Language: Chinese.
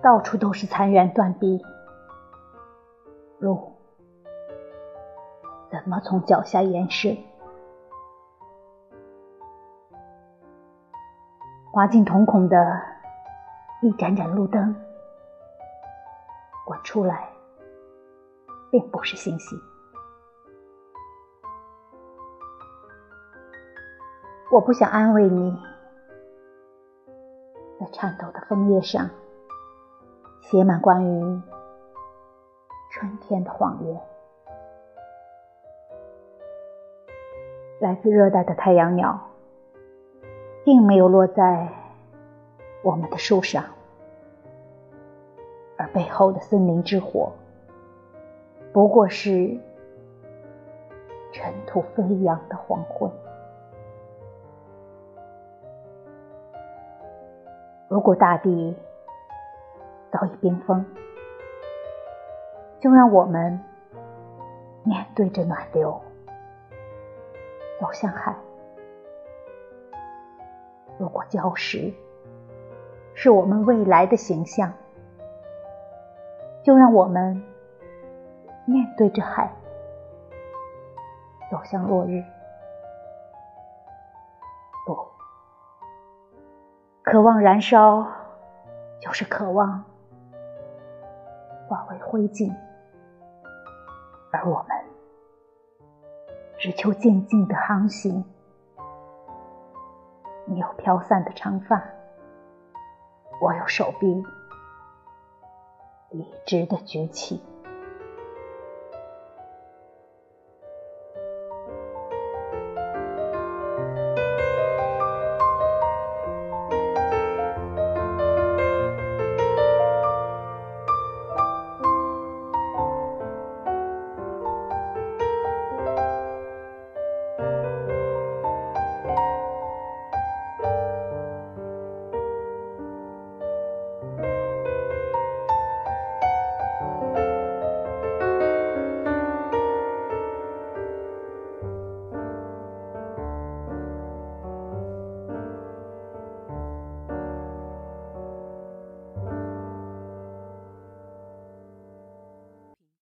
到处都是残垣断壁，路怎么从脚下延伸？滑进瞳孔的一盏盏路灯，我出来并不是星星。我不想安慰你，在颤抖的枫叶上写满关于春天的谎言。来自热带的太阳鸟，并没有落在我们的树上，而背后的森林之火，不过是尘土飞扬的黄昏。如果大地早已冰封，就让我们面对着暖流走向海。如果礁石是我们未来的形象，就让我们面对着海走向落日。不渴望燃烧，就是渴望化为灰烬，而我们只求静静的航行。你有飘散的长发，我有手臂笔直的举起。